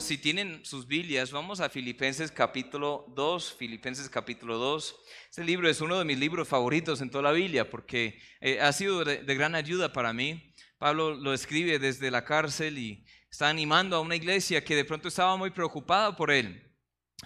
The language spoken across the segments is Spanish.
Si tienen sus Biblias, vamos a Filipenses capítulo 2, Filipenses capítulo 2. Este libro es uno de mis libros favoritos en toda la Biblia porque eh, ha sido de, de gran ayuda para mí. Pablo lo escribe desde la cárcel y está animando a una iglesia que de pronto estaba muy preocupada por él.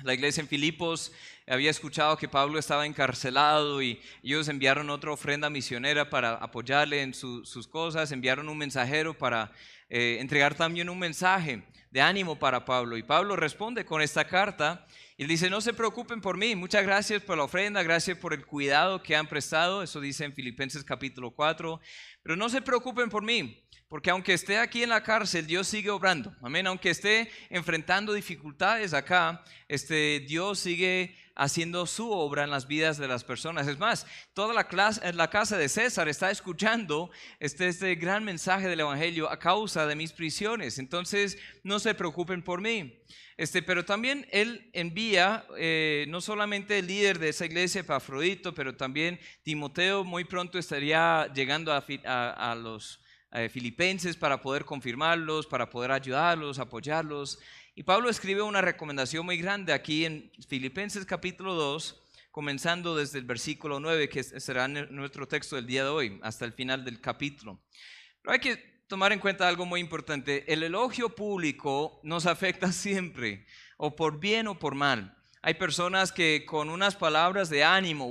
La iglesia en Filipos había escuchado que Pablo estaba encarcelado y ellos enviaron otra ofrenda misionera para apoyarle en sus cosas, enviaron un mensajero para eh, entregar también un mensaje de ánimo para Pablo. Y Pablo responde con esta carta y dice, no se preocupen por mí, muchas gracias por la ofrenda, gracias por el cuidado que han prestado, eso dice en Filipenses capítulo 4, pero no se preocupen por mí, porque aunque esté aquí en la cárcel, Dios sigue obrando. Amén. Aunque esté enfrentando dificultades acá, este, Dios sigue haciendo su obra en las vidas de las personas. Es más, toda la, clase, la casa de César está escuchando este, este gran mensaje del Evangelio a causa de mis prisiones. Entonces, no se preocupen por mí. Este, pero también él envía eh, no solamente el líder de esa iglesia, Epafrodito, pero también Timoteo muy pronto estaría llegando a, a los eh, filipenses para poder confirmarlos, para poder ayudarlos, apoyarlos. Y Pablo escribe una recomendación muy grande aquí en Filipenses capítulo 2, comenzando desde el versículo 9, que será nuestro texto del día de hoy, hasta el final del capítulo. Pero hay que tomar en cuenta algo muy importante. El elogio público nos afecta siempre, o por bien o por mal. Hay personas que con unas palabras de ánimo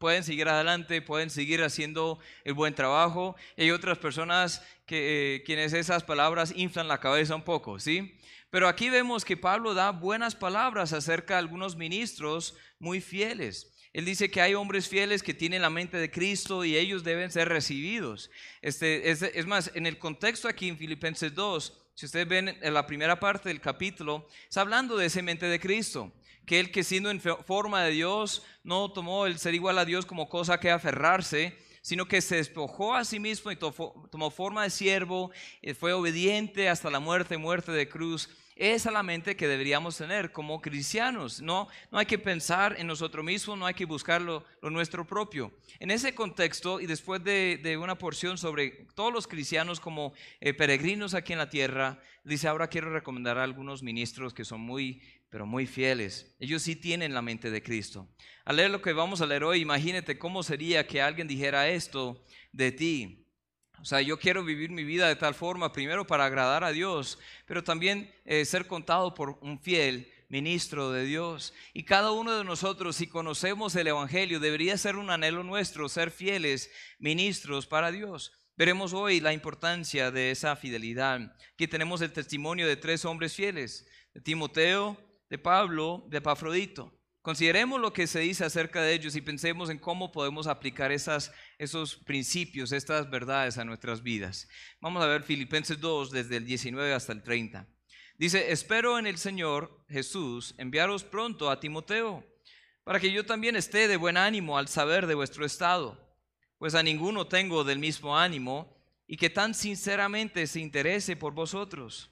pueden seguir adelante, pueden seguir haciendo el buen trabajo. hay otras personas que eh, quienes esas palabras inflan la cabeza un poco, ¿sí? Pero aquí vemos que Pablo da buenas palabras acerca de algunos ministros muy fieles. Él dice que hay hombres fieles que tienen la mente de Cristo y ellos deben ser recibidos. Este, es, es más, en el contexto aquí en Filipenses 2, si ustedes ven en la primera parte del capítulo, está hablando de esa mente de Cristo que él que siendo en forma de Dios no tomó el ser igual a Dios como cosa que aferrarse, sino que se despojó a sí mismo y tomó forma de siervo, y fue obediente hasta la muerte, muerte de cruz. Esa es la mente que deberíamos tener como cristianos. No, no hay que pensar en nosotros mismos, no hay que buscar lo, nuestro propio. En ese contexto, y después de, una porción sobre todos los cristianos como eh, peregrinos aquí en la tierra, dice, ahora quiero recomendar a algunos ministros que son muy pero muy fieles. Ellos sí tienen la mente de Cristo. Al leer lo que vamos a leer hoy, imagínate cómo sería que alguien dijera esto de ti. O sea, yo quiero vivir mi vida de tal forma, primero para agradar a Dios, pero también eh, ser contado por un fiel ministro de Dios. Y cada uno de nosotros, si conocemos el Evangelio, debería ser un anhelo nuestro, ser fieles ministros para Dios. Veremos hoy la importancia de esa fidelidad. Aquí tenemos el testimonio de tres hombres fieles, de Timoteo, de Pablo, de Epafrodito. Consideremos lo que se dice acerca de ellos y pensemos en cómo podemos aplicar esas, esos principios, estas verdades a nuestras vidas. Vamos a ver Filipenses 2 desde el 19 hasta el 30. Dice, espero en el Señor Jesús enviaros pronto a Timoteo, para que yo también esté de buen ánimo al saber de vuestro estado, pues a ninguno tengo del mismo ánimo y que tan sinceramente se interese por vosotros,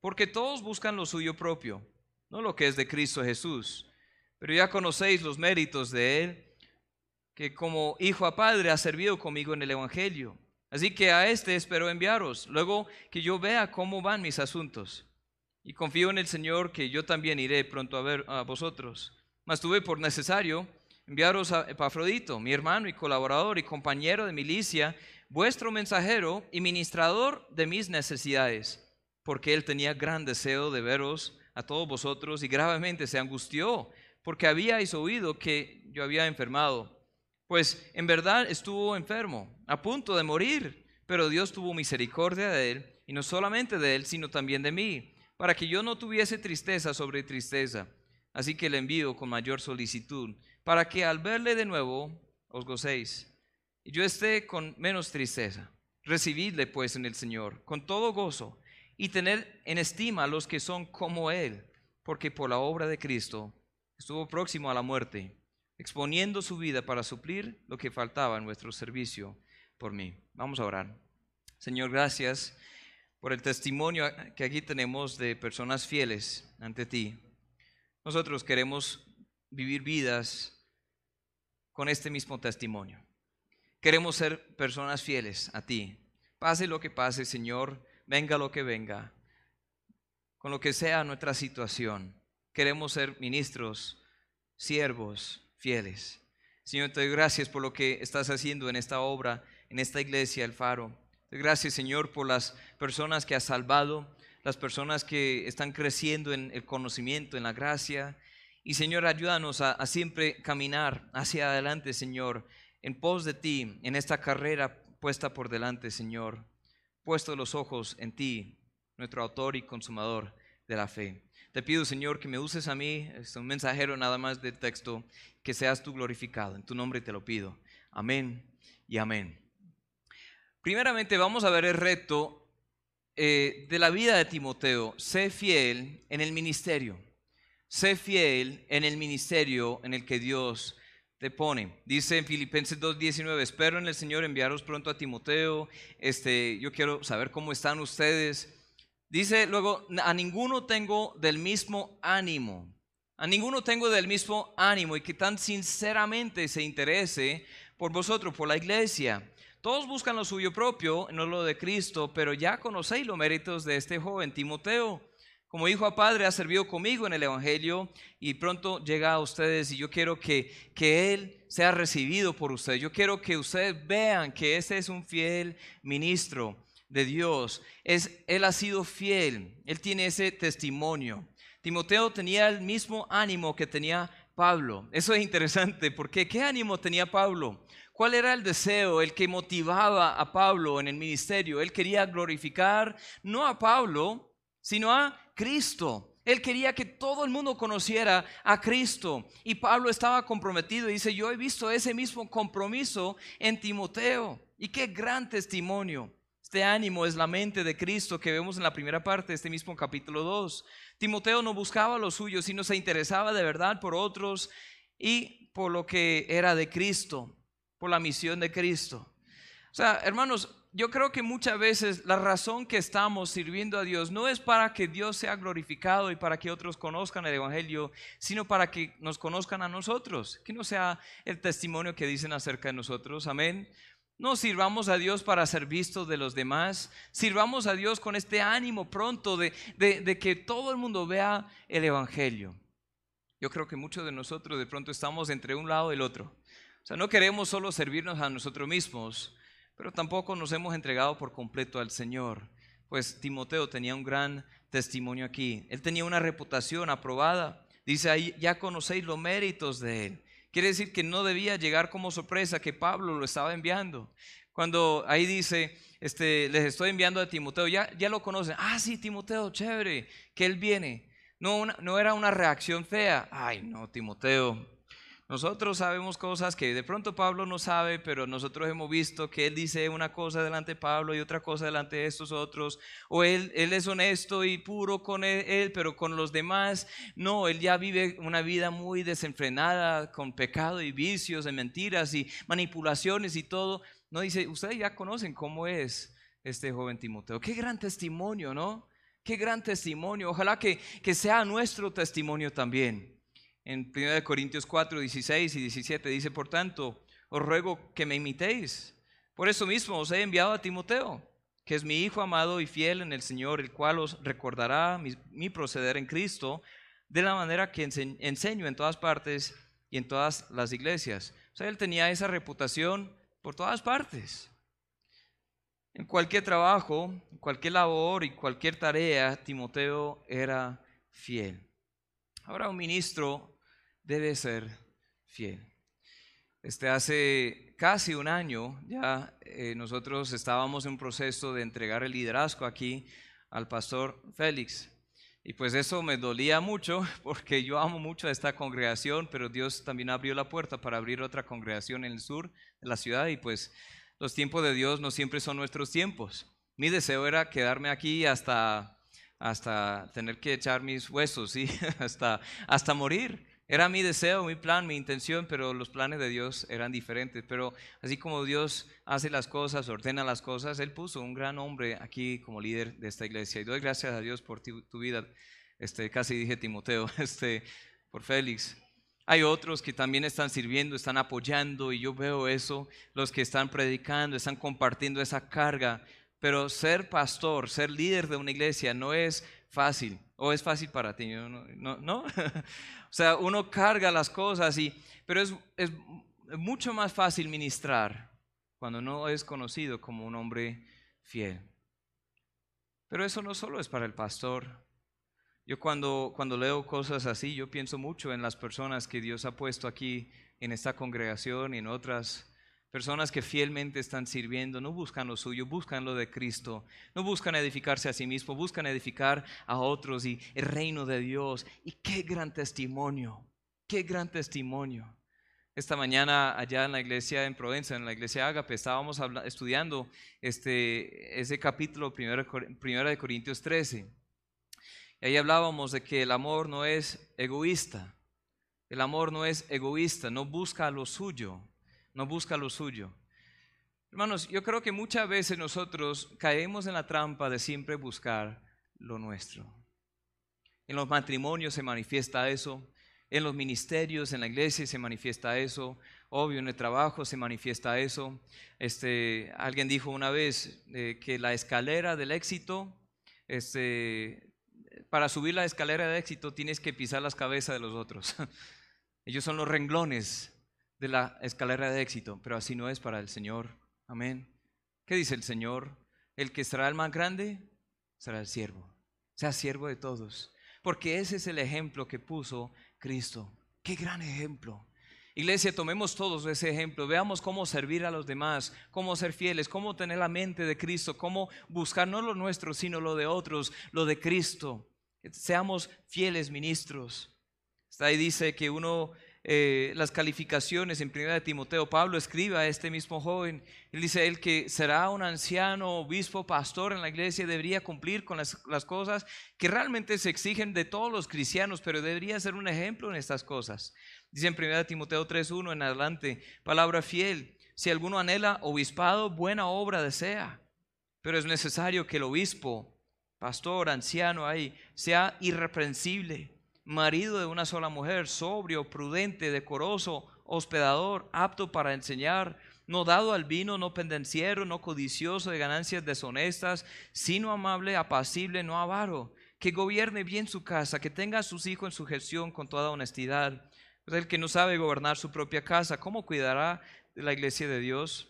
porque todos buscan lo suyo propio no lo que es de Cristo Jesús. Pero ya conocéis los méritos de Él, que como hijo a padre ha servido conmigo en el Evangelio. Así que a este espero enviaros, luego que yo vea cómo van mis asuntos. Y confío en el Señor que yo también iré pronto a ver a vosotros. Mas tuve por necesario enviaros a Epafrodito, mi hermano y colaborador y compañero de milicia, vuestro mensajero y ministrador de mis necesidades, porque él tenía gran deseo de veros a todos vosotros y gravemente se angustió porque habíais oído que yo había enfermado. Pues en verdad estuvo enfermo, a punto de morir, pero Dios tuvo misericordia de él, y no solamente de él, sino también de mí, para que yo no tuviese tristeza sobre tristeza. Así que le envío con mayor solicitud, para que al verle de nuevo os gocéis, y yo esté con menos tristeza. Recibidle pues en el Señor, con todo gozo y tener en estima a los que son como Él, porque por la obra de Cristo estuvo próximo a la muerte, exponiendo su vida para suplir lo que faltaba en nuestro servicio por mí. Vamos a orar. Señor, gracias por el testimonio que aquí tenemos de personas fieles ante ti. Nosotros queremos vivir vidas con este mismo testimonio. Queremos ser personas fieles a ti. Pase lo que pase, Señor, venga lo que venga, con lo que sea nuestra situación. Queremos ser ministros, siervos, fieles. Señor, te doy gracias por lo que estás haciendo en esta obra, en esta iglesia, el faro. Te gracias, Señor, por las personas que has salvado, las personas que están creciendo en el conocimiento, en la gracia. Y Señor, ayúdanos a, a siempre caminar hacia adelante, Señor, en pos de ti, en esta carrera puesta por delante, Señor, puesto los ojos en ti, nuestro autor y consumador de la fe. Te pido, Señor, que me uses a mí, es un mensajero nada más de texto, que seas tú glorificado. En tu nombre te lo pido. Amén y amén. Primeramente vamos a ver el reto eh, de la vida de Timoteo. Sé fiel en el ministerio. Sé fiel en el ministerio en el que Dios te pone. Dice en Filipenses 2.19, espero en el Señor enviaros pronto a Timoteo. Este, yo quiero saber cómo están ustedes Dice luego, a ninguno tengo del mismo ánimo. A ninguno tengo del mismo ánimo y que tan sinceramente se interese por vosotros, por la iglesia. Todos buscan lo suyo propio, no lo de Cristo, pero ya conocéis los méritos de este joven Timoteo. Como hijo a padre ha servido conmigo en el Evangelio y pronto llega a ustedes y yo quiero que, que Él sea recibido por ustedes. Yo quiero que ustedes vean que ese es un fiel ministro de Dios. Es, él ha sido fiel, él tiene ese testimonio. Timoteo tenía el mismo ánimo que tenía Pablo. Eso es interesante, porque ¿qué ánimo tenía Pablo? ¿Cuál era el deseo, el que motivaba a Pablo en el ministerio? Él quería glorificar no a Pablo, sino a Cristo. Él quería que todo el mundo conociera a Cristo. Y Pablo estaba comprometido y dice, yo he visto ese mismo compromiso en Timoteo. Y qué gran testimonio. Este ánimo es la mente de Cristo que vemos en la primera parte de este mismo capítulo 2. Timoteo no buscaba lo suyo, sino se interesaba de verdad por otros y por lo que era de Cristo, por la misión de Cristo. O sea, hermanos, yo creo que muchas veces la razón que estamos sirviendo a Dios no es para que Dios sea glorificado y para que otros conozcan el Evangelio, sino para que nos conozcan a nosotros, que no sea el testimonio que dicen acerca de nosotros. Amén. No sirvamos a Dios para ser vistos de los demás. Sirvamos a Dios con este ánimo pronto de, que todo el mundo vea el Evangelio. Yo creo que muchos de nosotros de pronto estamos entre un lado y el otro. O sea, no queremos solo servirnos a nosotros mismos, pero tampoco nos hemos entregado por completo al Señor. Pues Timoteo tenía un gran testimonio aquí. Él tenía una reputación aprobada. Dice ahí, ya conocéis los méritos de él. Quiere decir que no debía llegar como sorpresa que Pablo lo estaba enviando. Cuando ahí dice, este, les estoy enviando a Timoteo, ya, ya lo conocen. Ah, sí, Timoteo, chévere, que él viene. No, no era una reacción fea. Ay, no, Timoteo, nosotros sabemos cosas que de pronto Pablo no sabe, pero nosotros hemos visto que él dice una cosa delante de Pablo y otra cosa delante de estos otros. O él, él es honesto y puro con él, pero con los demás no, él ya vive una vida muy desenfrenada, con pecado y vicios, y mentiras y manipulaciones y todo. No dice, ustedes ya conocen cómo es este joven Timoteo. Qué gran testimonio, ¿no? Qué gran testimonio. Ojalá que, que sea nuestro testimonio también. En 1 Corintios 4, 16 y 17 dice, por tanto, os ruego que me imitéis. Por eso mismo os he enviado a Timoteo, que es mi hijo amado y fiel en el Señor, el cual os recordará mi, proceder en Cristo de la manera que enseño en todas partes y en todas las iglesias. O sea, él tenía esa reputación por todas partes. En cualquier trabajo, cualquier labor y cualquier tarea, Timoteo era fiel. Ahora un ministro debe ser fiel. Este, hace casi un año ya eh, nosotros estábamos en un proceso de entregar el liderazgo aquí al pastor Félix. Y pues eso me dolía mucho porque yo amo mucho a esta congregación, pero Dios también abrió la puerta para abrir otra congregación en el sur de la ciudad y pues los tiempos de Dios no siempre son nuestros tiempos. Mi deseo era quedarme aquí hasta, hasta tener que echar mis huesos, ¿sí? hasta, hasta morir. Era mi deseo, mi plan, mi intención, pero los planes de Dios eran diferentes. Pero así como Dios hace las cosas, ordena las cosas, Él puso un gran hombre aquí como líder de esta iglesia. Y doy gracias a Dios por tu, vida. Este, casi dije Timoteo, este, por Félix. Hay otros que también están sirviendo, están apoyando y yo veo eso, los que están predicando, están compartiendo esa carga. Pero ser pastor, ser líder de una iglesia no es fácil. ¿O es fácil para ti? ¿No? ¿No? o sea, uno carga las cosas, y, pero es, es mucho más fácil ministrar cuando no es conocido como un hombre fiel. Pero eso no solo es para el pastor. Yo cuando, cuando leo cosas así, yo pienso mucho en las personas que Dios ha puesto aquí en esta congregación y en otras Personas que fielmente están sirviendo, no buscan lo suyo, buscan lo de Cristo, no buscan edificarse a sí mismos, buscan edificar a otros y el reino de Dios. Y qué gran testimonio, qué gran testimonio. Esta mañana allá en la iglesia en Provenza, en la iglesia Ágape, estábamos estudiando este, ese capítulo primero, de Corintios 13. Y ahí hablábamos de que el amor no es egoísta. El amor no es egoísta, no busca lo suyo no busca lo suyo. Hermanos, yo creo que muchas veces nosotros caemos en la trampa de siempre buscar lo nuestro. En los matrimonios se manifiesta eso, en los ministerios, en la iglesia se manifiesta eso, obvio en el trabajo se manifiesta eso. Este, alguien dijo una vez eh, que la escalera del éxito, este, para subir la escalera del éxito tienes que pisar las cabezas de los otros. Ellos son los renglones de la escalera de éxito, pero así no es para el Señor. Amén. ¿Qué dice el Señor? El que será el más grande será el siervo. Sea siervo de todos. Porque ese es el ejemplo que puso Cristo. Qué gran ejemplo. Iglesia, tomemos todos ese ejemplo, veamos cómo servir a los demás, cómo ser fieles, cómo tener la mente de Cristo, cómo buscar no lo nuestro, sino lo de otros, lo de Cristo. Seamos fieles ministros. Está ahí dice que uno eh, las calificaciones. En primera de Timoteo, Pablo escribe a este mismo joven, él dice, que será un anciano, obispo, pastor en la iglesia, debería cumplir con las, las cosas que realmente se exigen de todos los cristianos, pero debería ser un ejemplo en estas cosas. Dice en primera de Timoteo 3.1 en adelante, palabra fiel, si alguno anhela obispado, buena obra desea, pero es necesario que el obispo, pastor, anciano ahí, sea irreprensible marido de una sola mujer, sobrio, prudente, decoroso, hospedador, apto para enseñar, no dado al vino, no pendenciero, no codicioso de ganancias deshonestas, sino amable, apacible, no avaro, que gobierne bien su casa, que tenga a sus hijos en su gestión con toda honestidad. Pues el que no sabe gobernar su propia casa, ¿cómo cuidará de la iglesia de Dios?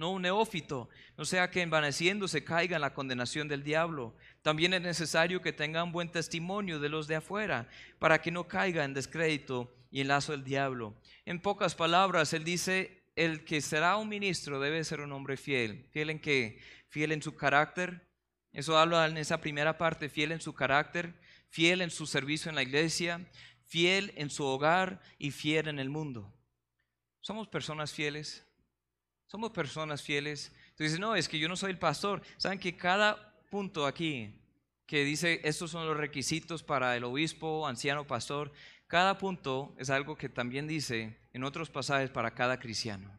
No un neófito, no sea que envaneciéndose caiga en la condenación del diablo. También es necesario que tenga un buen testimonio de los de afuera, para que no caiga en descrédito y en lazo del diablo. En pocas palabras, él dice, el que será un ministro debe ser un hombre fiel. ¿Fiel en qué? Fiel en su carácter. Eso habla en esa primera parte, fiel en su carácter, fiel en su servicio en la iglesia, fiel en su hogar y fiel en el mundo. ¿Somos personas fieles? ¿Somos personas fieles? Dices, no, es que yo no soy el pastor. ¿Saben que cada punto aquí que dice estos son los requisitos para el obispo, anciano, pastor, cada punto es algo que también dice en otros pasajes para cada cristiano.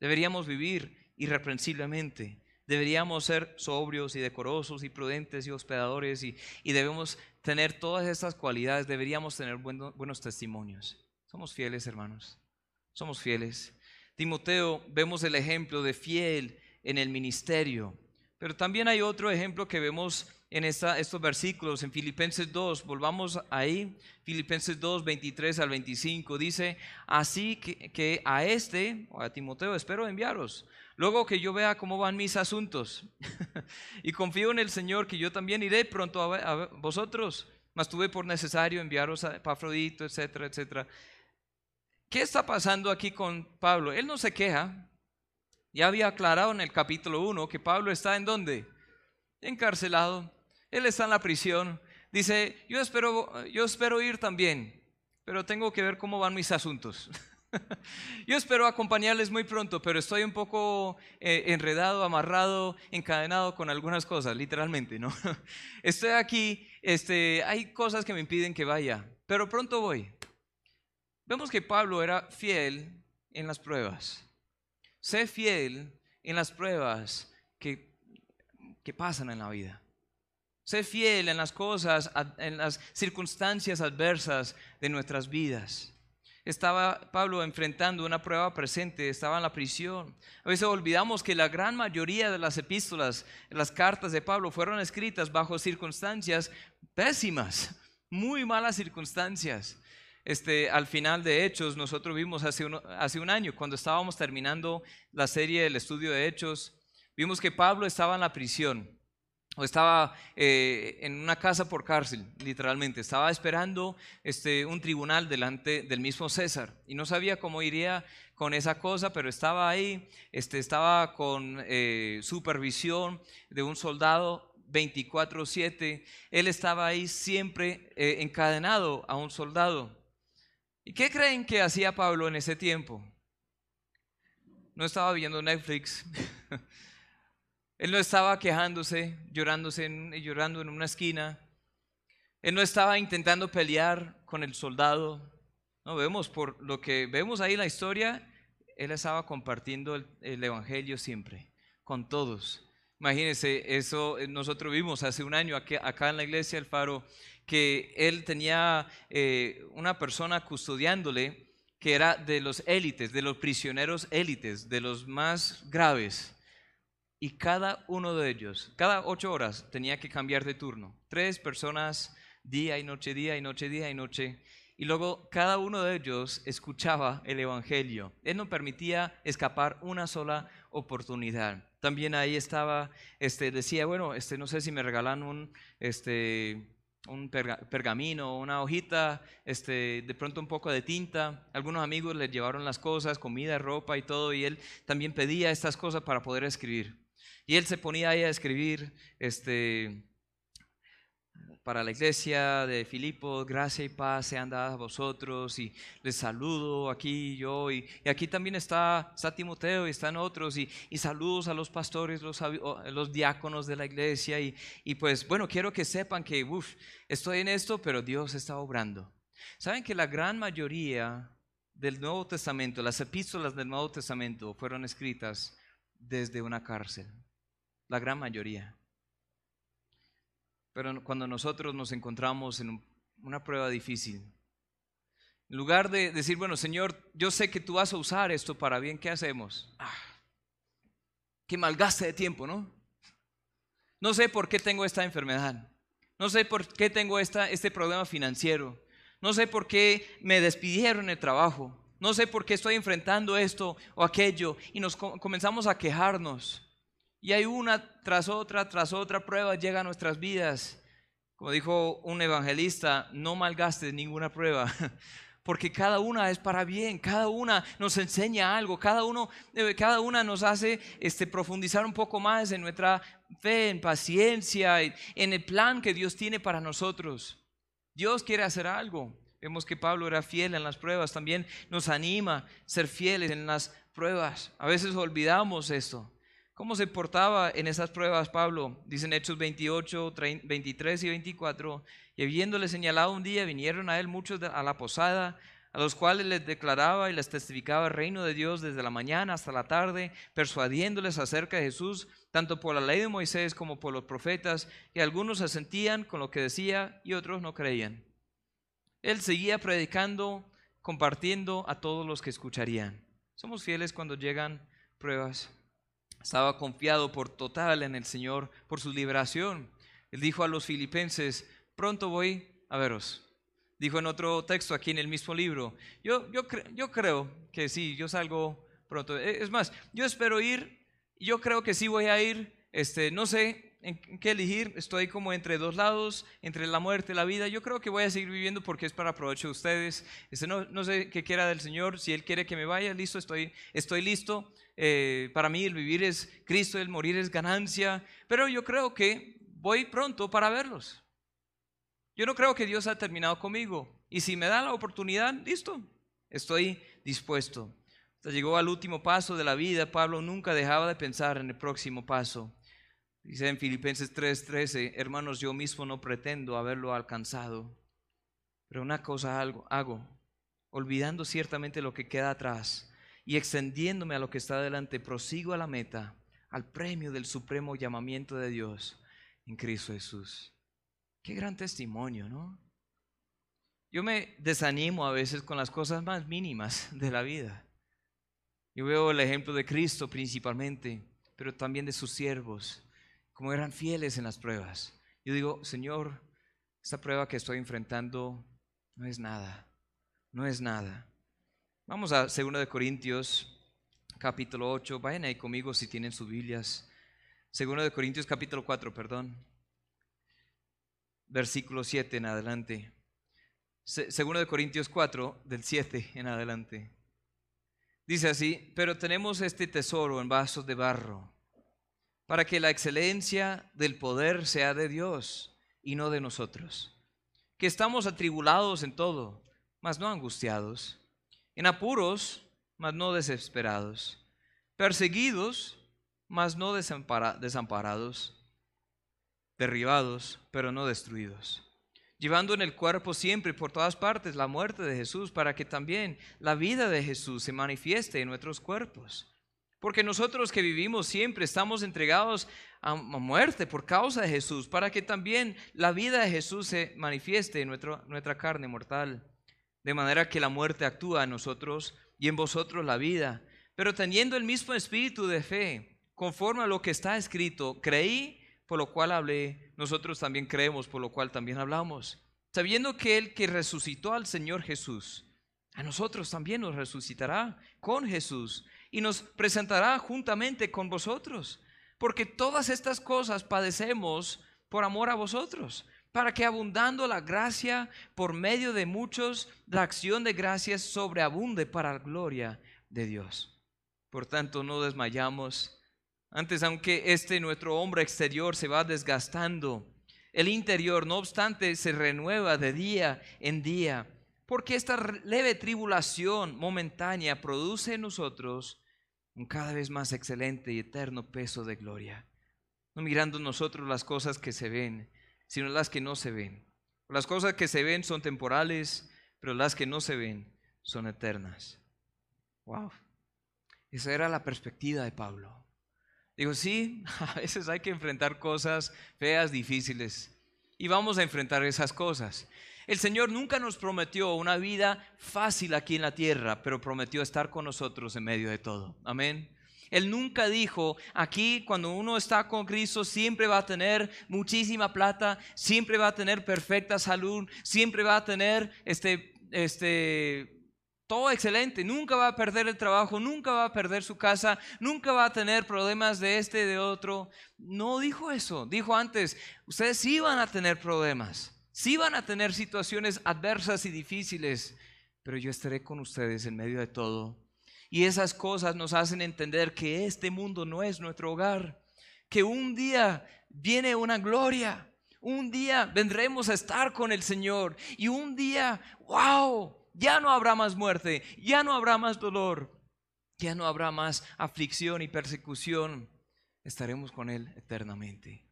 Deberíamos vivir irreprensiblemente, deberíamos ser sobrios y decorosos y prudentes y hospedadores y, debemos tener todas estas cualidades, deberíamos tener buenos testimonios. Somos fieles, hermanos, somos fieles. Timoteo, vemos el ejemplo de fiel en el ministerio. Pero también hay otro ejemplo que vemos en estos versículos, en Filipenses 2, volvamos ahí, Filipenses 2, 23 al 25, dice, así que, a este, o a Timoteo, espero enviaros, luego que yo vea cómo van mis asuntos, y confío en el Señor que yo también iré pronto a, vosotros, mas tuve por necesario enviaros a Pafrodito, etcétera, etcétera. ¿Qué está pasando aquí con Pablo? Él no se queja, ya había aclarado en el capítulo 1 que Pablo está en dónde? Encarcelado. Él está en la prisión. Dice, yo espero, yo espero ir también, pero tengo que ver cómo van mis asuntos. yo espero acompañarles muy pronto, pero estoy un poco eh, enredado, amarrado, encadenado con algunas cosas, literalmente, ¿no? estoy aquí, este, hay cosas que me impiden que vaya, pero pronto voy. Vemos que Pablo era fiel en las pruebas. Sé fiel en las pruebas que, que pasan en la vida. Sé fiel en las cosas, en las circunstancias adversas de nuestras vidas. estaba Pablo enfrentando una prueba presente, estaba en la prisión. A veces olvidamos que la gran mayoría de las epístolas, las cartas de Pablo fueron escritas bajo circunstancias pésimas, muy malas circunstancias. Este, al final de Hechos, nosotros vimos hace un, año, cuando estábamos terminando la serie del estudio de Hechos, vimos que Pablo estaba en la prisión o estaba eh, en una casa por cárcel, literalmente. Estaba esperando este, un tribunal delante del mismo César y no sabía cómo iría con esa cosa, pero estaba ahí, este, estaba con eh, supervisión de un soldado 24/7. Él estaba ahí siempre eh, encadenado a un soldado. ¿Y qué creen que hacía Pablo en ese tiempo? No estaba viendo Netflix. Él no estaba quejándose, llorándose llorando en una esquina. Él no estaba intentando pelear con el soldado. No vemos por lo que vemos ahí en la historia, él estaba compartiendo el, evangelio siempre con todos. Imagínense, eso eh, nosotros vimos hace un año acá en la iglesia El Faro que él tenía eh, una persona custodiándole que era de los élites, de los prisioneros élites, de los más graves. Y cada uno de ellos, cada ocho horas, tenía que cambiar de turno. Tres personas, día y noche, día y noche, día y noche. Y luego cada uno de ellos escuchaba el Evangelio. Él no permitía escapar una sola oportunidad. También ahí estaba, este, decía, bueno, este, no sé si me regalan un, este, un pergamino, una hojita, este, de pronto un poco de tinta. Algunos amigos le llevaron las cosas, comida, ropa y todo, y él también pedía estas cosas para poder escribir. Y él se ponía ahí a escribir este, para la iglesia de Filipos, gracia y paz sean dadas a vosotros y les saludo aquí yo y, aquí también está, está, Timoteo y están otros y, saludos a los pastores, los, los diáconos de la iglesia y, y, pues bueno, quiero que sepan que estoy en esto, pero Dios está obrando. Saben que la gran mayoría del Nuevo Testamento, las epístolas del Nuevo Testamento fueron escritas desde una cárcel la gran mayoría. Pero cuando nosotros nos encontramos en una prueba difícil, en lugar de decir, bueno, Señor, yo sé que tú vas a usar esto para bien, ¿qué hacemos? Ah, qué malgaste de tiempo, ¿no? No sé por qué tengo esta enfermedad. No sé por qué tengo esta, este problema financiero. No sé por qué me despidieron el trabajo. No sé por qué estoy enfrentando esto o aquello. Y nos comenzamos a quejarnos. Y hay una tras otra, tras otra prueba llega a nuestras vidas. Como dijo un evangelista, no malgastes ninguna prueba, porque cada una es para bien, cada una nos enseña algo, cada, uno, eh, cada una nos hace este, profundizar un poco más en nuestra fe, en paciencia, en el plan que Dios tiene para nosotros. Dios quiere hacer algo. Vemos que Pablo era fiel en las pruebas, también nos anima a ser fieles en las pruebas. A veces olvidamos esto. ¿Cómo se portaba en esas pruebas Pablo? Dicen Hechos 28, 23 y 24. Y habiéndole señalado un día, vinieron a él muchos a la posada, a los cuales les declaraba y les testificaba el reino de Dios desde la mañana hasta la tarde, persuadiéndoles acerca de Jesús, tanto por la ley de Moisés como por los profetas, y algunos asentían con lo que decía y otros no creían. Él seguía predicando, compartiendo a todos los que escucharían. Somos fieles cuando llegan pruebas. Estaba confiado por total en el Señor, por su liberación. Él dijo a los filipenses, pronto voy a veros. Dijo en otro texto aquí en el mismo libro, yo, yo, yo creo que sí, yo salgo pronto. E, es más, yo espero ir, yo creo que sí voy a ir, este, no sé en qué elegir, estoy como entre dos lados, entre la muerte y la vida. Yo creo que voy a seguir viviendo porque es para provecho de ustedes. Este, no, no sé qué quiera del Señor, si Él quiere que me vaya, listo, estoy, estoy listo. Eh, para mí el vivir es Cristo, el morir es ganancia, pero yo creo que voy pronto para verlos. Yo no creo que Dios ha terminado conmigo. Y si me da la oportunidad, listo, estoy dispuesto. Hasta llegó al último paso de la vida, Pablo nunca dejaba de pensar en el próximo paso. Dice en Filipenses 3:13, hermanos, yo mismo no pretendo haberlo alcanzado, pero una cosa hago, olvidando ciertamente lo que queda atrás y extendiéndome a lo que está adelante, prosigo a la meta, al premio del supremo llamamiento de Dios en Cristo Jesús. Qué gran testimonio, ¿no? Yo me desanimo a veces con las cosas más mínimas de la vida. Yo veo el ejemplo de Cristo principalmente, pero también de sus siervos, como eran fieles en las pruebas. Yo digo, Señor, esta prueba que estoy enfrentando no es nada, no es nada. Vamos a 2 de Corintios capítulo 8, vayan ahí conmigo si tienen sus Biblias. 2 de Corintios capítulo 4, perdón. Versículo 7 en adelante. Segundo de Corintios 4, del 7 en adelante. Dice así, pero tenemos este tesoro en vasos de barro, para que la excelencia del poder sea de Dios y no de nosotros. Que estamos atribulados en todo, mas no angustiados, en apuros, mas no desesperados, perseguidos, mas no desamparados, derribados, pero no destruidos llevando en el cuerpo siempre y por todas partes la muerte de Jesús, para que también la vida de Jesús se manifieste en nuestros cuerpos. Porque nosotros que vivimos siempre estamos entregados a muerte por causa de Jesús, para que también la vida de Jesús se manifieste en nuestra carne mortal. De manera que la muerte actúa en nosotros y en vosotros la vida. Pero teniendo el mismo espíritu de fe, conforme a lo que está escrito, creí por lo cual hablé, nosotros también creemos, por lo cual también hablamos. Sabiendo que el que resucitó al Señor Jesús, a nosotros también nos resucitará con Jesús y nos presentará juntamente con vosotros. Porque todas estas cosas padecemos por amor a vosotros, para que abundando la gracia por medio de muchos, la acción de gracias sobreabunde para la gloria de Dios. Por tanto, no desmayamos antes, aunque este nuestro hombre exterior se va desgastando, el interior, no obstante, se renueva de día en día, porque esta leve tribulación momentánea produce en nosotros un cada vez más excelente y eterno peso de gloria. No mirando nosotros las cosas que se ven, sino las que no se ven. Las cosas que se ven son temporales, pero las que no se ven son eternas. Wow. Esa era la perspectiva de Pablo. Digo, sí, a veces hay que enfrentar cosas feas, difíciles. Y vamos a enfrentar esas cosas. El Señor nunca nos prometió una vida fácil aquí en la tierra, pero prometió estar con nosotros en medio de todo. Amén. Él nunca dijo, aquí cuando uno está con Cristo siempre va a tener muchísima plata, siempre va a tener perfecta salud, siempre va a tener este, este, todo excelente, nunca va a perder el trabajo, nunca va a perder su casa, nunca va a tener problemas de este, de otro. No dijo eso, dijo antes, ustedes sí van a tener problemas, sí van a tener situaciones adversas y difíciles, pero yo estaré con ustedes en medio de todo. Y esas cosas nos hacen entender que este mundo no es nuestro hogar, que un día viene una gloria, un día vendremos a estar con el Señor y un día, wow, ya no habrá más muerte, ya no habrá más dolor, ya no habrá más aflicción y persecución. Estaremos con Él eternamente.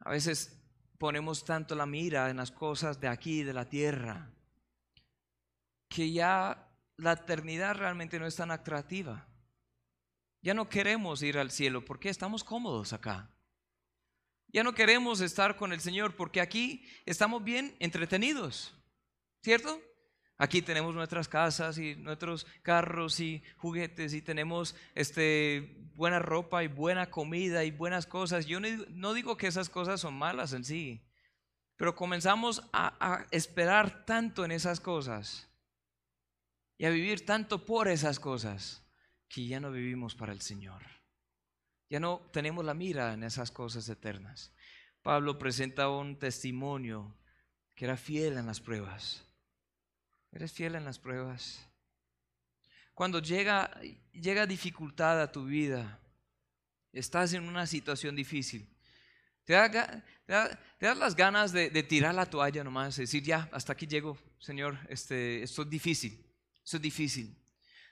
A veces ponemos tanto la mira en las cosas de aquí, de la tierra, que ya la eternidad realmente no es tan atractiva. Ya no queremos ir al cielo porque estamos cómodos acá. Ya no queremos estar con el Señor porque aquí estamos bien entretenidos, ¿cierto? Aquí tenemos nuestras casas y nuestros carros y juguetes y tenemos este, buena ropa y buena comida y buenas cosas. Yo no digo que esas cosas son malas en sí, pero comenzamos a, a esperar tanto en esas cosas y a vivir tanto por esas cosas que ya no vivimos para el Señor. Ya no tenemos la mira en esas cosas eternas. Pablo presenta un testimonio que era fiel en las pruebas Eres fiel en las pruebas. Cuando llega, llega dificultad a tu vida, estás en una situación difícil, te da, das las ganas de, tirar la toalla nomás, decir, ya, hasta aquí llego, Señor, este, esto es difícil, esto es difícil.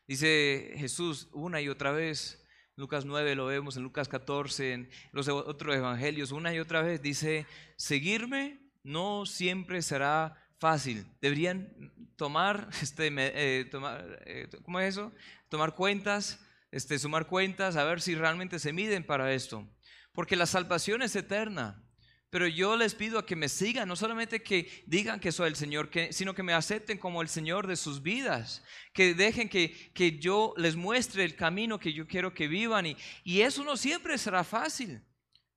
Dice Jesús una y otra vez, Lucas 9 lo vemos, en Lucas 14, en los otros evangelios, una y otra vez dice, seguirme no siempre será fácil. Deberían tomar, este, eh, tomar eh, ¿cómo es eso? Tomar cuentas, este, sumar cuentas, a ver si realmente se miden para esto. Porque la salvación es eterna, Pero yo les pido a que me sigan, no solamente que digan que soy el Señor, sino que me acepten como el Señor de sus vidas, que dejen que, que yo les muestre el camino que yo quiero que vivan. Y, y eso no siempre será fácil,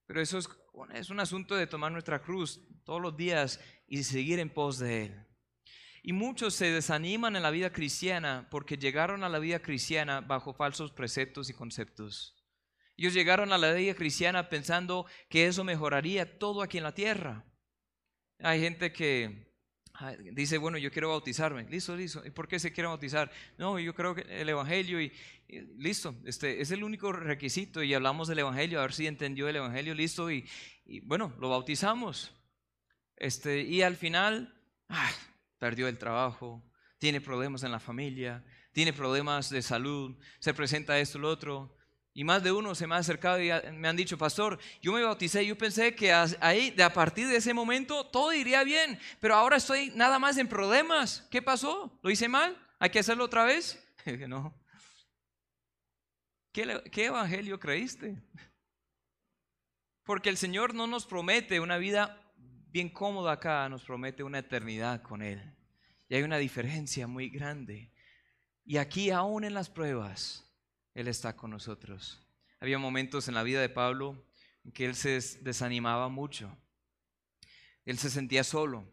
pero eso es, es un asunto de tomar nuestra cruz todos los días y seguir en pos de Él. Y muchos se desaniman en la vida cristiana porque llegaron a la vida cristiana bajo falsos preceptos y conceptos. Ellos llegaron a la vida cristiana pensando que eso mejoraría todo aquí en la tierra. Hay gente que dice, bueno, yo quiero bautizarme. Listo, listo. ¿Y por qué se quiere bautizar? No, yo creo que el Evangelio y, listo. Este es el único requisito y hablamos del Evangelio, a ver si entendió el Evangelio, listo. Y, bueno, lo bautizamos. Este, y al final, ah, perdió el trabajo, tiene problemas en la familia, tiene problemas de salud, se presenta esto, lo otro. Y más de uno se me ha acercado y me han dicho, pastor, yo me bauticé, yo pensé que ahí, a partir de ese momento, todo iría bien, pero ahora estoy nada más en problemas. ¿Qué pasó? ¿Lo hice mal? ¿Hay que hacerlo otra vez? no. ¿Qué, ¿Qué evangelio creíste? Porque el Señor no nos promete una vida bien cómoda acá, nos promete una eternidad con Él. Y hay una diferencia muy grande. Y aquí, aún en las pruebas, él está con nosotros. Había momentos en la vida de Pablo en que él se desanimaba mucho. Él se sentía solo.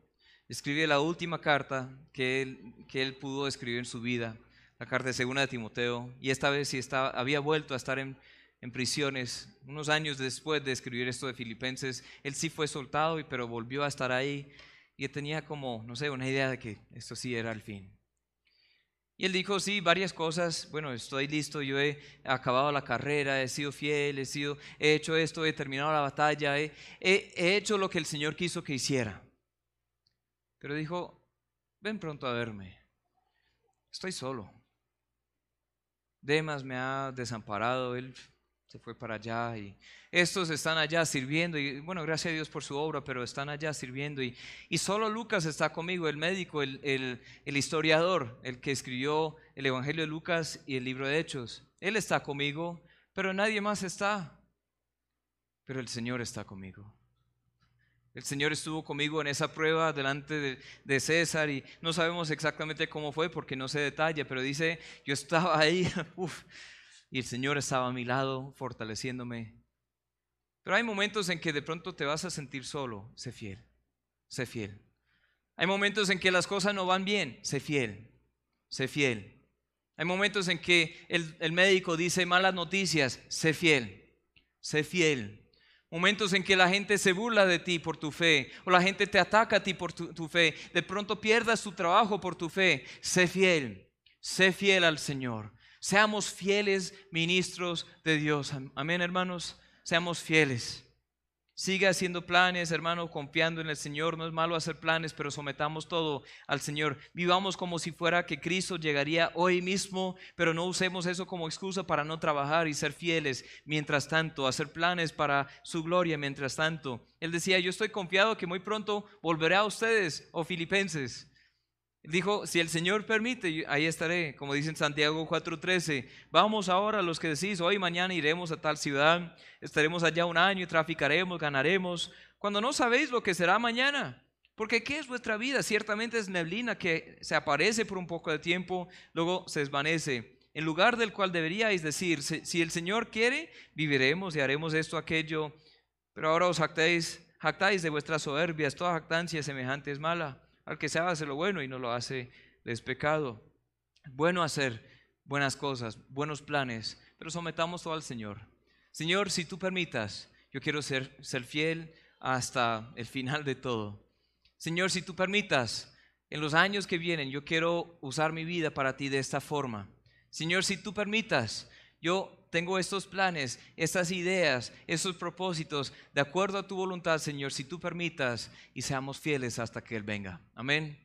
Escribe la última carta que él, que él pudo escribir en su vida, la carta de segunda de Timoteo, y esta vez sí estaba, había vuelto a estar en, en prisiones. Unos años después de escribir esto de Filipenses, él sí fue soltado, pero volvió a estar ahí y tenía como, no sé, una idea de que esto sí era el fin. Y él dijo, sí, varias cosas, bueno, estoy listo, yo he acabado la carrera, he sido fiel, he, sido, he hecho esto, he terminado la batalla, he, he hecho lo que el Señor quiso que hiciera. Pero dijo, ven pronto a verme, estoy solo. Demas me ha desamparado, él se fue para allá y estos están allá sirviendo y bueno, gracias a Dios por su obra, pero están allá sirviendo y, y solo Lucas está conmigo, el médico, el, el, historiador, el que escribió el Evangelio de Lucas y el libro de Hechos. Él está conmigo, pero nadie más está. Pero el Señor está conmigo. El Señor estuvo conmigo en esa prueba delante de, de, César y no sabemos exactamente cómo fue porque no se detalla, pero dice, yo estaba ahí, uf, y el Señor estaba a mi lado fortaleciéndome. Pero hay momentos en que de pronto te vas a sentir solo, sé fiel, sé fiel. Hay momentos en que las cosas no van bien, sé fiel, sé fiel. Hay momentos en que el, el médico dice malas noticias, sé fiel, sé fiel. Momentos en que la gente se burla de ti por tu fe o la gente te ataca a ti por tu, tu fe. De pronto pierdas tu trabajo por tu fe. Sé fiel, sé fiel al Señor. Seamos fieles ministros de Dios. Amén, hermanos. Seamos fieles. Siga haciendo planes, hermano, confiando en el Señor. No es malo hacer planes, pero sometamos todo al Señor. Vivamos como si fuera que Cristo llegaría hoy mismo, pero no usemos eso como excusa para no trabajar y ser fieles mientras tanto, hacer planes para su gloria mientras tanto. Él decía, yo estoy confiado que muy pronto volveré a ustedes, o oh filipenses. Dijo, si el Señor permite, ahí estaré, como dice en Santiago 4:13. Vamos ahora los que decís, hoy mañana iremos a tal ciudad, estaremos allá un año, traficaremos, ganaremos, cuando no sabéis lo que será mañana. Porque ¿qué es vuestra vida? Ciertamente es neblina que se aparece por un poco de tiempo, luego se desvanece. En lugar del cual deberíais decir, si el Señor quiere, viviremos y haremos esto, aquello. Pero ahora os jactáis, jactáis de vuestras soberbias, toda jactancia semejante es mala. Al que sabe hacer lo bueno y no lo hace, es pecado. Bueno hacer buenas cosas, buenos planes, pero sometamos todo al Señor. Señor, si tú permitas, yo quiero ser, ser fiel hasta el final de todo. Señor, si tú permitas, en los años que vienen, yo quiero usar mi vida para ti de esta forma. Señor, si tú permitas, yo tengo estos planes, estas ideas, estos propósitos, de acuerdo a tu voluntad, Señor, si tú permitas y seamos fieles hasta que Él venga. Amén.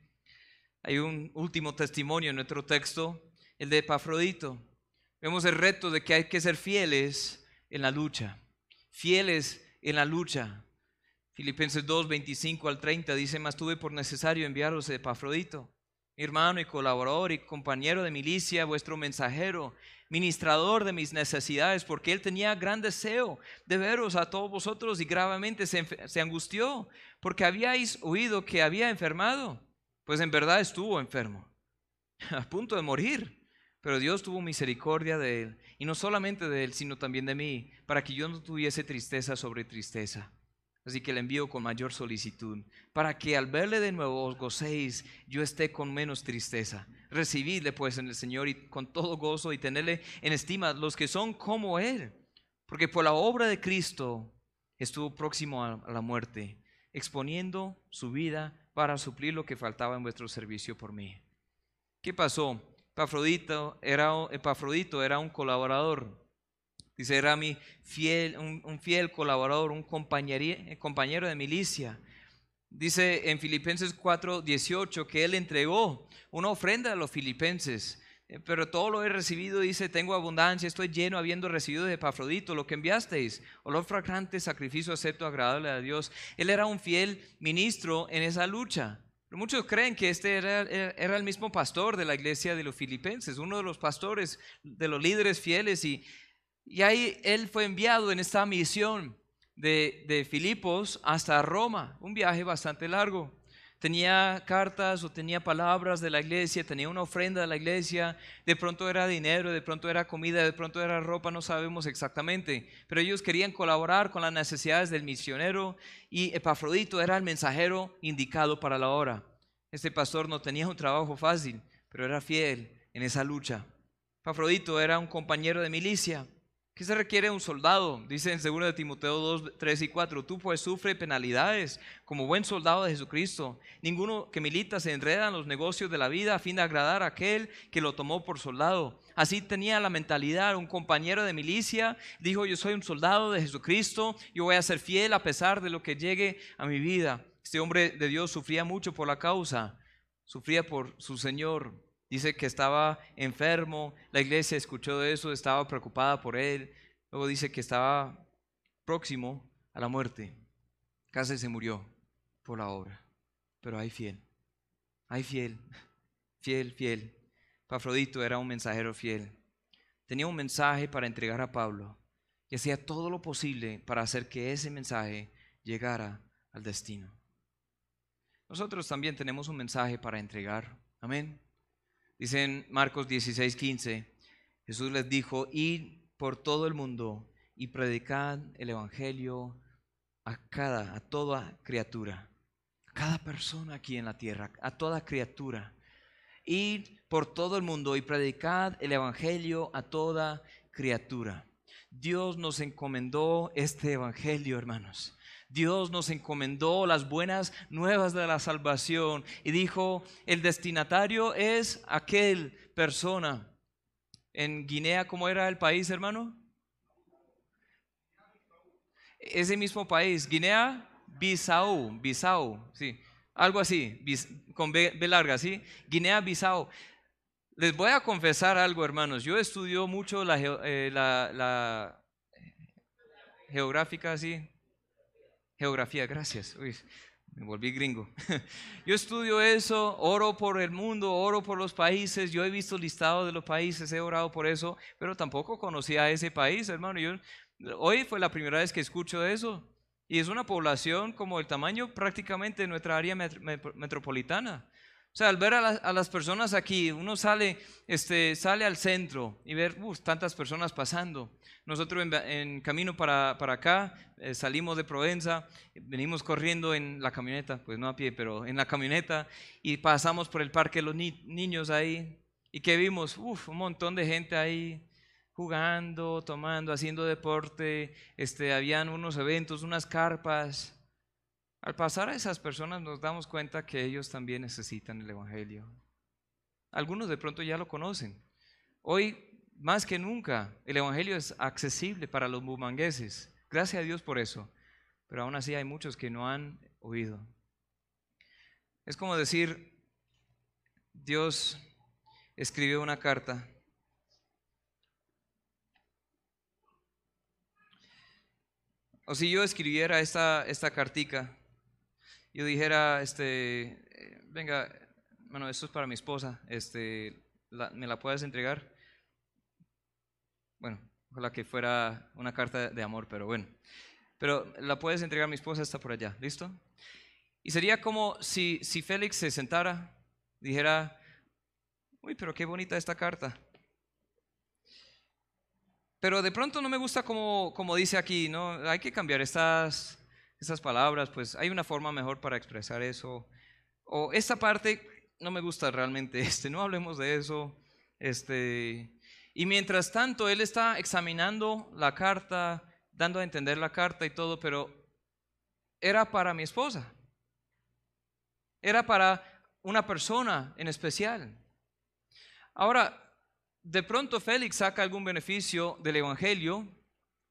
Hay un último testimonio en nuestro texto, el de Epafrodito. Vemos el reto de que hay que ser fieles en la lucha, fieles en la lucha. Filipenses 2, 25 al 30 dice, más tuve por necesario enviaros a Epafrodito hermano y colaborador y compañero de milicia, vuestro mensajero, ministrador de mis necesidades, porque él tenía gran deseo de veros a todos vosotros y gravemente se, se angustió, porque habíais oído que había enfermado, pues en verdad estuvo enfermo, a punto de morir. Pero Dios tuvo misericordia de él, y no solamente de él, sino también de mí, para que yo no tuviese tristeza sobre tristeza. Así que le envío con mayor solicitud, para que al verle de nuevo os gocéis, yo esté con menos tristeza. Recibidle pues en el Señor y con todo gozo y tenerle en estima los que son como Él, porque por la obra de Cristo estuvo próximo a la muerte, exponiendo su vida para suplir lo que faltaba en vuestro servicio por mí. ¿Qué pasó? Epafrodito Epafrodito era un colaborador Dice, era mi fiel, un, fiel colaborador, un compañero de milicia. Dice en Filipenses 4, 18 que él entregó una ofrenda a los filipenses. Eh, pero todo lo he recibido, dice, tengo abundancia, estoy lleno habiendo recibido de Epafrodito lo que enviasteis, olor fragante, sacrificio acepto, agradable a Dios. Él era un fiel ministro en esa lucha. muchos creen que este era, era, el mismo pastor de la iglesia de los filipenses, uno de los pastores, de los líderes fieles y y ahí él fue enviado en esta misión de, de Filipos hasta Roma, un viaje bastante largo. Tenía cartas o tenía palabras de la iglesia, tenía una ofrenda de la iglesia, de pronto era dinero, de pronto era comida, de pronto era ropa, no sabemos exactamente, pero ellos querían colaborar con las necesidades del misionero y Epafrodito era el mensajero indicado para la hora. Este pastor no tenía un trabajo fácil, pero era fiel en esa lucha. Epafrodito era un compañero de milicia, ¿Qué se requiere un soldado? Dice en 2 de Timoteo 2, 3 y 4, tú pues sufre penalidades como buen soldado de Jesucristo. Ninguno que milita se enreda en los negocios de la vida a fin de agradar a aquel que lo tomó por soldado. Así tenía la mentalidad, un compañero de milicia dijo, yo soy un soldado de Jesucristo, yo voy a ser fiel a pesar de lo que llegue a mi vida. Este hombre de Dios sufría mucho por la causa, sufría por su Señor, Dice que estaba enfermo, la iglesia escuchó de eso, estaba preocupada por él. Luego dice que estaba próximo a la muerte. Casi se murió por la obra. Pero hay fiel, hay fiel, fiel, fiel. Pafrodito era un mensajero fiel. Tenía un mensaje para entregar a Pablo y hacía todo lo posible para hacer que ese mensaje llegara al destino. Nosotros también tenemos un mensaje para entregar. Amén. Dice en Marcos 16, 15, Jesús les dijo, id por todo el mundo y predicad el Evangelio a cada, a toda criatura, a cada persona aquí en la tierra, a toda criatura. Id por todo el mundo y predicad el Evangelio a toda criatura. Dios nos encomendó este Evangelio, hermanos. Dios nos encomendó las buenas nuevas de la salvación y dijo, el destinatario es aquel persona. En Guinea, ¿cómo era el país, hermano? Ese mismo país, Guinea, Bissau, Bissau, sí, algo así, con B, larga, ¿sí? Guinea, Bissau. Les voy a confesar algo, hermanos. Yo estudio mucho la, eh, la, la geográfica, ¿sí? Geografía, gracias. Uy, me volví gringo. Yo estudio eso, oro por el mundo, oro por los países. Yo he visto listado de los países, he orado por eso, pero tampoco conocía ese país, hermano. Yo, hoy fue la primera vez que escucho eso. Y es una población como el tamaño prácticamente de nuestra área metropolitana. O sea, al ver a, las personas aquí, uno sale, este, sale al centro y ver tantas personas pasando. Nosotros en, camino para, para acá eh, salimos de Provenza, venimos corriendo en la camioneta, pues no a pie, pero en la camioneta y pasamos por el parque de los niños ahí y que vimos, uf, un montón de gente ahí jugando, tomando, haciendo deporte, este, habían unos eventos, unas carpas. Al pasar a esas personas nos damos cuenta que ellos también necesitan el Evangelio. Algunos de pronto ya lo conocen. Hoy, más que nunca, el Evangelio es accesible para los bumangueses. Gracias a Dios por eso. Pero aún así hay muchos que no han oído. Es como decir, Dios escribió una carta O si yo escribiera esta, esta cartica yo dijera, este, venga, bueno, esto es para mi esposa, este, ¿me la puedes entregar? Bueno, ojalá que fuera una carta de amor, pero bueno. Pero la puedes entregar a mi esposa, está por allá, ¿listo? Y sería como si, si Félix se sentara, dijera, uy, pero qué bonita esta carta. Pero de pronto no me gusta como, como dice aquí, ¿no? Hay que cambiar estas, estas palabras, pues hay una forma mejor para expresar eso. O esta parte no me gusta realmente, este, no hablemos de eso. Este, y mientras tanto, él está examinando la carta, dando a entender la carta y todo, pero era para mi esposa. Era para una persona en especial. Ahora, de pronto Félix saca algún beneficio del Evangelio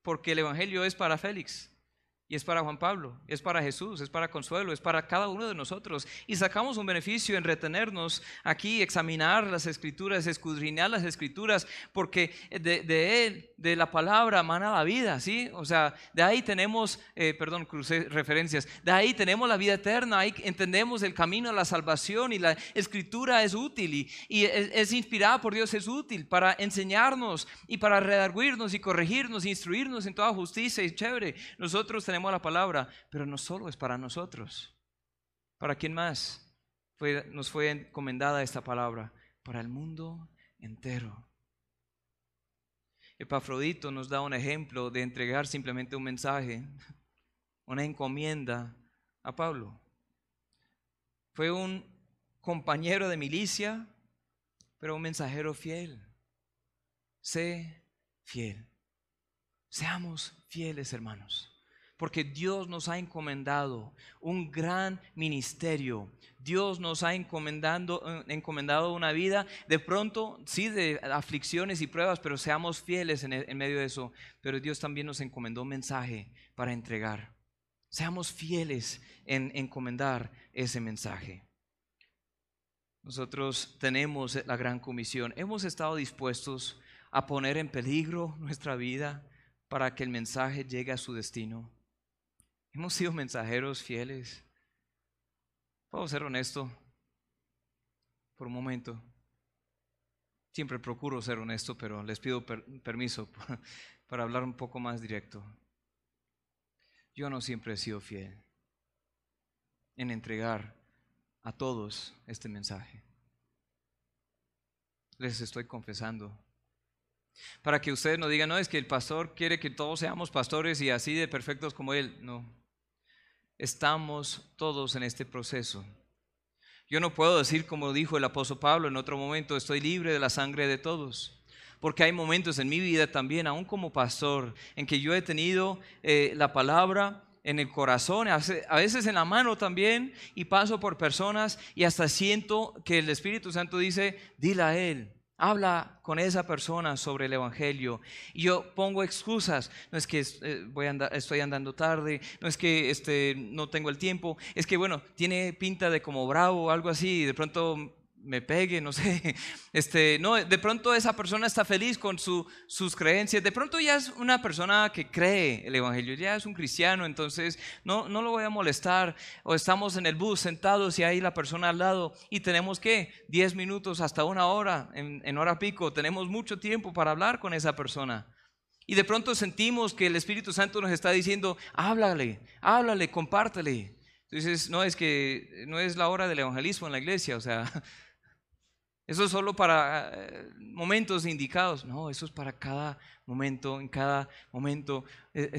porque el Evangelio es para Félix. Y es para Juan Pablo, es para Jesús, es para Consuelo, es para cada uno de nosotros. Y sacamos un beneficio en retenernos aquí, examinar las escrituras, escudriñar las escrituras, porque de, Él, de la palabra, mana la vida, ¿sí? O sea, de ahí tenemos, eh, perdón, crucé referencias, de ahí tenemos la vida eterna, ahí entendemos el camino a la salvación y la escritura es útil y, es, inspirada por Dios, es útil para enseñarnos y para redarguirnos y corregirnos, instruirnos en toda justicia y chévere. Nosotros tenemos tenemos la palabra, pero no solo es para nosotros. ¿Para quién más fue, nos fue encomendada esta palabra? Para el mundo entero. Epafrodito nos da un ejemplo de entregar simplemente un mensaje, una encomienda a Pablo. Fue un compañero de milicia, pero un mensajero fiel. Sé fiel. Seamos fieles, hermanos porque Dios nos ha encomendado un gran ministerio. Dios nos ha encomendado, eh, encomendado una vida, de pronto, sí, de aflicciones y pruebas, pero seamos fieles en, en medio de eso. Pero Dios también nos encomendó un mensaje para entregar. Seamos fieles en encomendar ese mensaje. Nosotros tenemos la gran comisión. Hemos estado dispuestos a poner en peligro nuestra vida para que el mensaje llegue a su destino. Hemos sido mensajeros fieles. Puedo ser honesto por un momento. Siempre procuro ser honesto, pero les pido permiso para hablar un poco más directo. Yo no siempre he sido fiel en entregar a todos este mensaje. Les estoy confesando. Para que ustedes no digan, no, es que el pastor quiere que todos seamos pastores y así de perfectos como él. No, estamos todos en este proceso. Yo no puedo decir como dijo el apóstol Pablo en otro momento, estoy libre de la sangre de todos. Porque hay momentos en mi vida también, aún como pastor, en que yo he tenido eh, la palabra en el corazón, a veces en la mano también, y paso por personas y hasta siento que el Espíritu Santo dice, dile a Él, Habla con esa persona sobre el Evangelio. Y yo pongo excusas. No es que eh, voy estoy andando tarde, no es que este, no tengo el tiempo, es que bueno, tiene pinta de como bravo algo así. Y de pronto me pegue, no sé. Este, no, de pronto esa persona está feliz con su, sus creencias. De pronto ya es una persona que cree el Evangelio, ya es un cristiano, entonces no, no lo voy a molestar. O estamos en el bus sentados y ahí la persona al lado y tenemos que 10 minutos hasta una hora, en, en hora pico, tenemos mucho tiempo para hablar con esa persona. Y de pronto sentimos que el Espíritu Santo nos está diciendo, háblale, háblale, compártele. Entonces, no es que no es la hora del evangelismo en la iglesia, o sea, eso es solo para eh, momentos indicados. No, eso es para cada momento, en cada momento, eh,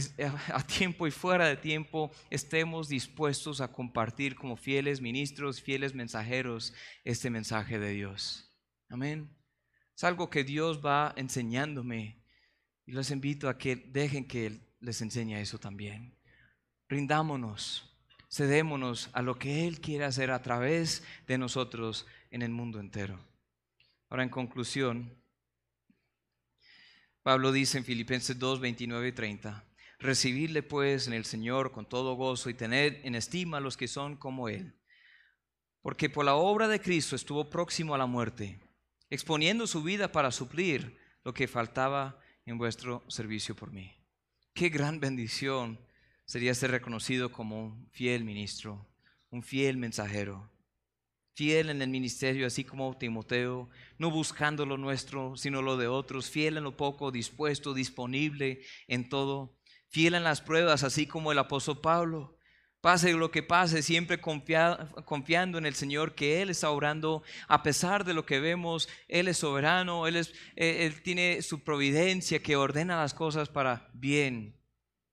a tiempo y fuera de tiempo, estemos dispuestos a compartir como fieles ministros, fieles mensajeros, este mensaje de Dios. Amén. Es algo que Dios va enseñándome y los invito a que dejen que Él les enseñe eso también. Rindámonos, cedémonos a lo que Él quiere hacer a través de nosotros en el mundo entero. Ahora, en conclusión, Pablo dice en Filipenses 2, 29 y 30, recibirle pues en el Señor con todo gozo y tener en estima a los que son como Él, porque por la obra de Cristo estuvo próximo a la muerte, exponiendo su vida para suplir lo que faltaba en vuestro servicio por mí. Qué gran bendición sería ser reconocido como un fiel ministro, un fiel mensajero fiel en el ministerio, así como Timoteo, no buscando lo nuestro, sino lo de otros, fiel en lo poco, dispuesto, disponible en todo, fiel en las pruebas, así como el apóstol Pablo. Pase lo que pase, siempre confiando en el Señor, que Él está obrando a pesar de lo que vemos. Él es soberano, Él, es, eh, él tiene su providencia que ordena las cosas para bien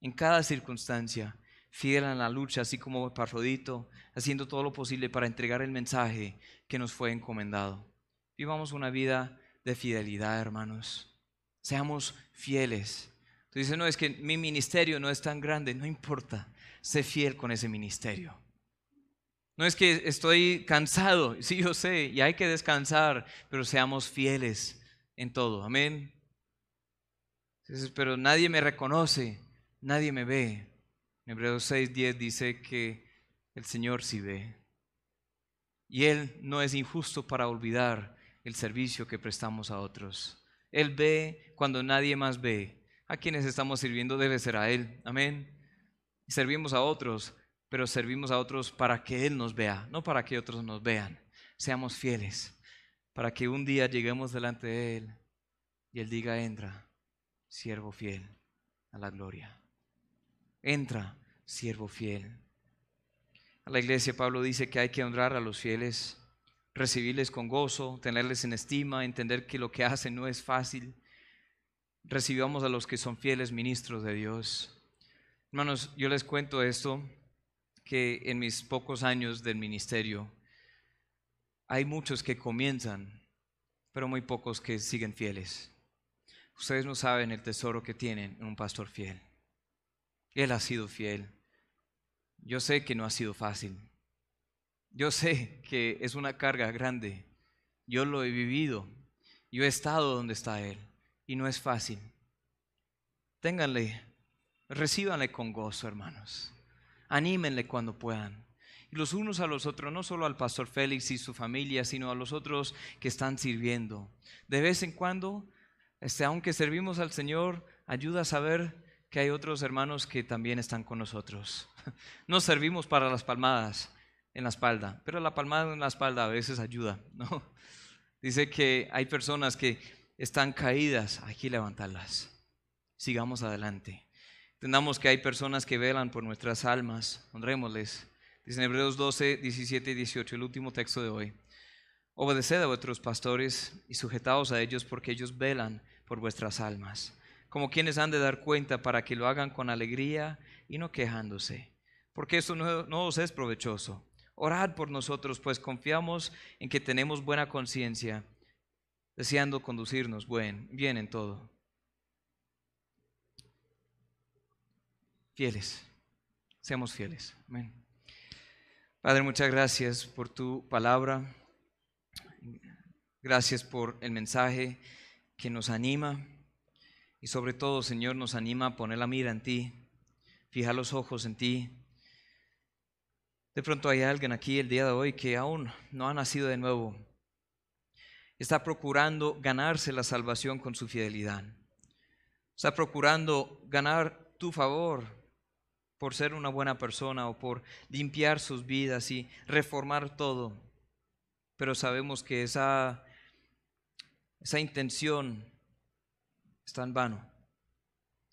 en cada circunstancia. Fiel en la lucha, así como Parrodito, haciendo todo lo posible para entregar el mensaje que nos fue encomendado. Vivamos una vida de fidelidad, hermanos. Seamos fieles. Tú dices, no, es que mi ministerio no es tan grande, no importa sé fiel con ese ministerio. No es que estoy cansado, sí yo sé, y hay que descansar, pero seamos fieles en todo. Amén. pero nadie me reconoce, nadie me ve. En Hebreos 6:10 dice que el Señor sí ve. Y Él no es injusto para olvidar el servicio que prestamos a otros. Él ve cuando nadie más ve. A quienes estamos sirviendo debe ser a Él. Amén. Servimos a otros, pero servimos a otros para que Él nos vea, no para que otros nos vean. Seamos fieles, para que un día lleguemos delante de Él y Él diga, entra, siervo fiel, a la gloria. Entra, siervo fiel. A la iglesia Pablo dice que hay que honrar a los fieles, recibirles con gozo, tenerles en estima, entender que lo que hacen no es fácil. Recibamos a los que son fieles ministros de Dios. Hermanos, yo les cuento esto, que en mis pocos años del ministerio hay muchos que comienzan, pero muy pocos que siguen fieles. Ustedes no saben el tesoro que tienen en un pastor fiel. Él ha sido fiel. Yo sé que no ha sido fácil. Yo sé que es una carga grande. Yo lo he vivido. Yo he estado donde está Él. Y no es fácil. Ténganle Recíbanle con gozo, hermanos. Anímenle cuando puedan. Y los unos a los otros, no solo al pastor Félix y su familia, sino a los otros que están sirviendo. De vez en cuando, este, aunque servimos al Señor, ayuda a saber que hay otros hermanos que también están con nosotros. No servimos para las palmadas en la espalda, pero la palmada en la espalda a veces ayuda, ¿no? Dice que hay personas que están caídas, hay que levantarlas. Sigamos adelante. Entendamos que hay personas que velan por nuestras almas. Honrémosles. Dice en Hebreos 12, 17 y 18, el último texto de hoy. Obedeced a vuestros pastores y sujetaos a ellos porque ellos velan por vuestras almas, como quienes han de dar cuenta para que lo hagan con alegría y no quejándose, porque eso no, no os es provechoso. Orad por nosotros, pues confiamos en que tenemos buena conciencia, deseando conducirnos buen, bien en todo. fieles. Seamos fieles. Amén. Padre, muchas gracias por tu palabra. Gracias por el mensaje que nos anima. Y sobre todo, Señor, nos anima a poner la mira en ti, fijar los ojos en ti. De pronto hay alguien aquí el día de hoy que aún no ha nacido de nuevo. Está procurando ganarse la salvación con su fidelidad. Está procurando ganar tu favor por ser una buena persona o por limpiar sus vidas y reformar todo. Pero sabemos que esa, esa intención está en vano.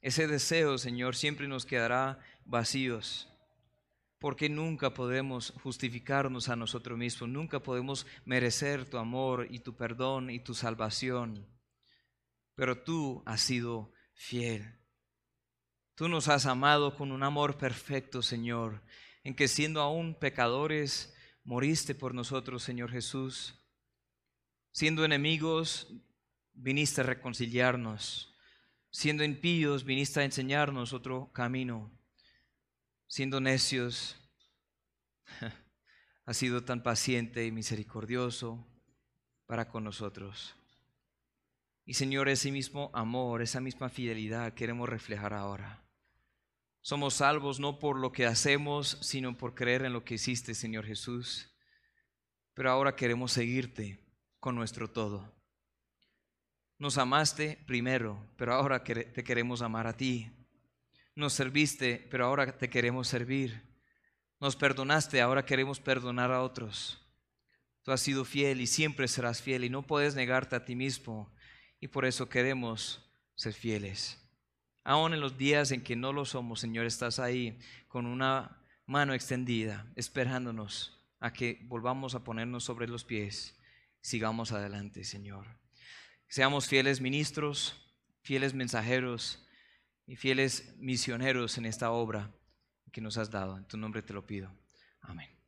Ese deseo, Señor, siempre nos quedará vacíos. Porque nunca podemos justificarnos a nosotros mismos, nunca podemos merecer tu amor y tu perdón y tu salvación. Pero tú has sido fiel. Tú nos has amado con un amor perfecto, Señor, en que siendo aún pecadores, moriste por nosotros, Señor Jesús. Siendo enemigos, viniste a reconciliarnos. Siendo impíos, viniste a enseñarnos otro camino. Siendo necios, has sido tan paciente y misericordioso para con nosotros. Y Señor, ese mismo amor, esa misma fidelidad queremos reflejar ahora. Somos salvos no por lo que hacemos, sino por creer en lo que hiciste, Señor Jesús. Pero ahora queremos seguirte con nuestro todo. Nos amaste primero, pero ahora te queremos amar a ti. Nos serviste, pero ahora te queremos servir. Nos perdonaste, ahora queremos perdonar a otros. Tú has sido fiel y siempre serás fiel y no puedes negarte a ti mismo y por eso queremos ser fieles. Aún en los días en que no lo somos, Señor, estás ahí con una mano extendida, esperándonos a que volvamos a ponernos sobre los pies. Sigamos adelante, Señor. Seamos fieles ministros, fieles mensajeros y fieles misioneros en esta obra que nos has dado. En tu nombre te lo pido. Amén.